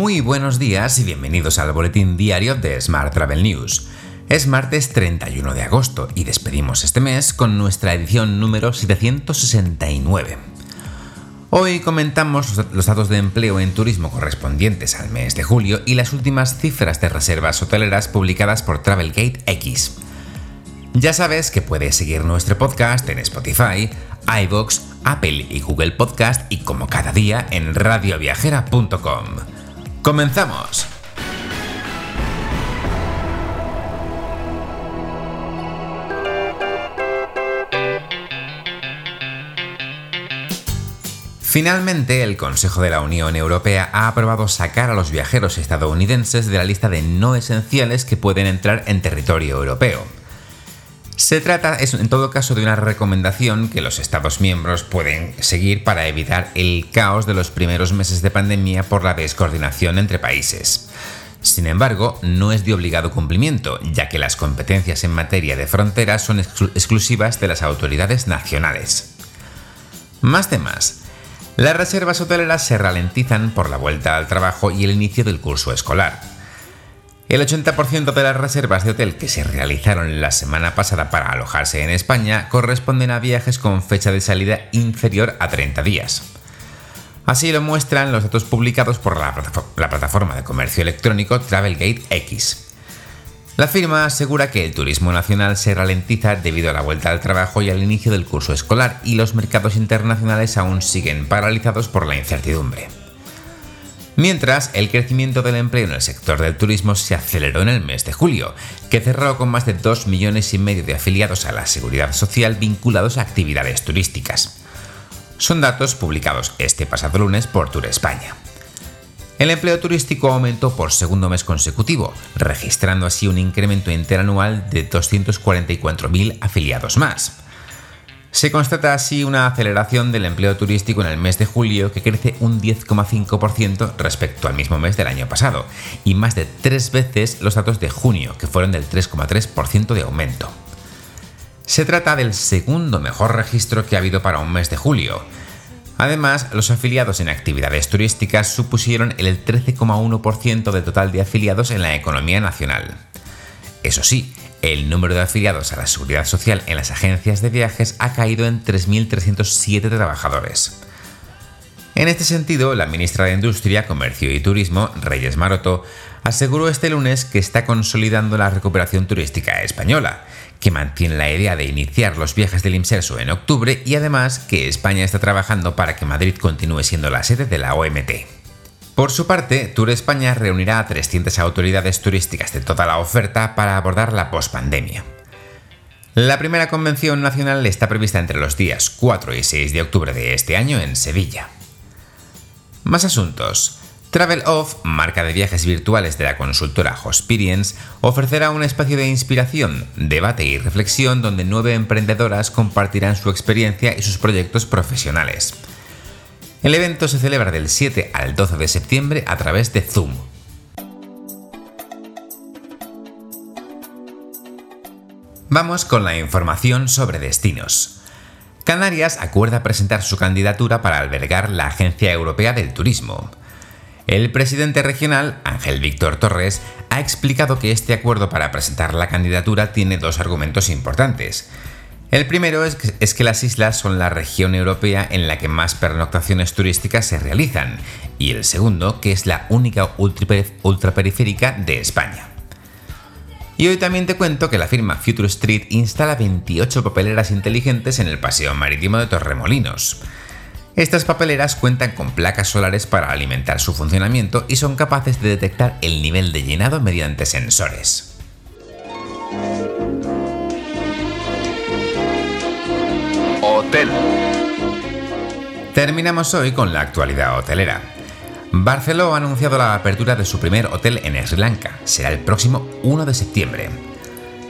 Muy buenos días y bienvenidos al boletín diario de Smart Travel News. Es martes 31 de agosto y despedimos este mes con nuestra edición número 769. Hoy comentamos los datos de empleo en turismo correspondientes al mes de julio y las últimas cifras de reservas hoteleras publicadas por Travelgate X. Ya sabes que puedes seguir nuestro podcast en Spotify, iVoox, Apple y Google Podcast y como cada día en radioviajera.com. ¡Comenzamos! Finalmente, el Consejo de la Unión Europea ha aprobado sacar a los viajeros estadounidenses de la lista de no esenciales que pueden entrar en territorio europeo. Se trata, en todo caso, de una recomendación que los Estados miembros pueden seguir para evitar el caos de los primeros meses de pandemia por la descoordinación entre países. Sin embargo, no es de obligado cumplimiento, ya que las competencias en materia de fronteras son exclusivas de las autoridades nacionales. Más temas. Las reservas hoteleras se ralentizan por la vuelta al trabajo y el inicio del curso escolar. El 80% de las reservas de hotel que se realizaron la semana pasada para alojarse en España corresponden a viajes con fecha de salida inferior a 30 días. Así lo muestran los datos publicados por la, plataforma de comercio electrónico Travelgate X. La firma asegura que el turismo nacional se ralentiza debido a la vuelta al trabajo y al inicio del curso escolar y los mercados internacionales aún siguen paralizados por la incertidumbre. Mientras, el crecimiento del empleo en el sector del turismo se aceleró en el mes de julio, que cerró con más de 2 millones y medio de afiliados a la seguridad social vinculados a actividades turísticas. Son datos publicados este pasado lunes por Tour España. El empleo turístico aumentó por segundo mes consecutivo, registrando así un incremento interanual de 244.000 afiliados más. Se constata así una aceleración del empleo turístico en el mes de julio que crece un 10,5% respecto al mismo mes del año pasado y más de tres veces los datos de junio, que fueron del 3,3% de aumento. Se trata del segundo mejor registro que ha habido para un mes de julio. Además, los afiliados en actividades turísticas supusieron el 13,1% del total de afiliados en la economía nacional. Eso sí, el número de afiliados a la seguridad social en las agencias de viajes ha caído en 3.307 trabajadores. En este sentido, la ministra de Industria, Comercio y Turismo, Reyes Maroto, aseguró este lunes que está consolidando la recuperación turística española, que mantiene la idea de iniciar los viajes del IMSERSO en octubre y además que España está trabajando para que Madrid continúe siendo la sede de la OMT. Por su parte, Tour España reunirá a 300 autoridades turísticas de toda la oferta para abordar la pospandemia. La primera convención nacional está prevista entre los días 4 y 6 de octubre de este año en Sevilla. Más asuntos. Travel Off, marca de viajes virtuales de la consultora Hosperience, ofrecerá un espacio de inspiración, debate y reflexión donde nueve emprendedoras compartirán su experiencia y sus proyectos profesionales. El evento se celebra del 7 al 12 de septiembre a través de Zoom. Vamos con la información sobre destinos. Canarias acuerda presentar su candidatura para albergar la Agencia Europea del Turismo. El presidente regional, Ángel Víctor Torres, ha explicado que este acuerdo para presentar la candidatura tiene dos argumentos importantes. El primero es que, las islas son la región europea en la que más pernoctaciones turísticas se realizan, y el segundo, que es la única ultraperiférica de España. Y hoy también te cuento que la firma Future Street instala 28 papeleras inteligentes en el paseo marítimo de Torremolinos. Estas papeleras cuentan con placas solares para alimentar su funcionamiento y son capaces de detectar el nivel de llenado mediante sensores. Terminamos hoy con la actualidad hotelera. Barceló ha anunciado la apertura de su primer hotel en Sri Lanka. Será el próximo 1 de septiembre.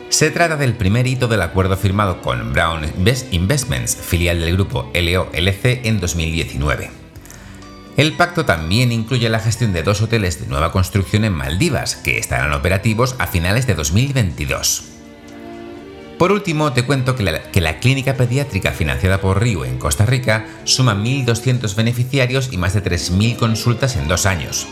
Se trata del primer hito del acuerdo firmado con Brown Investments, filial del grupo LOLC, en 2019. El pacto también incluye la gestión de dos hoteles de nueva construcción en Maldivas, que estarán operativos a finales de 2022. Por último, te cuento que la, clínica pediátrica financiada por Río en Costa Rica suma 1.200 beneficiarios y más de 3.000 consultas en dos años.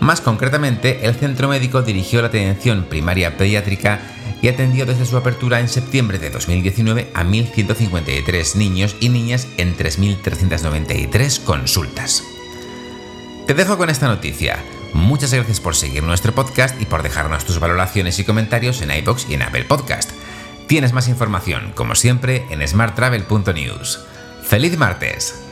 Más concretamente, el centro médico dirigió la atención primaria pediátrica y atendió desde su apertura en septiembre de 2019 a 1.153 niños y niñas en 3.393 consultas. Te dejo con esta noticia. Muchas gracias por seguir nuestro podcast y por dejarnos tus valoraciones y comentarios en iBox y en Apple Podcast. Tienes más información, como siempre, en smarttravel.news. ¡Feliz martes!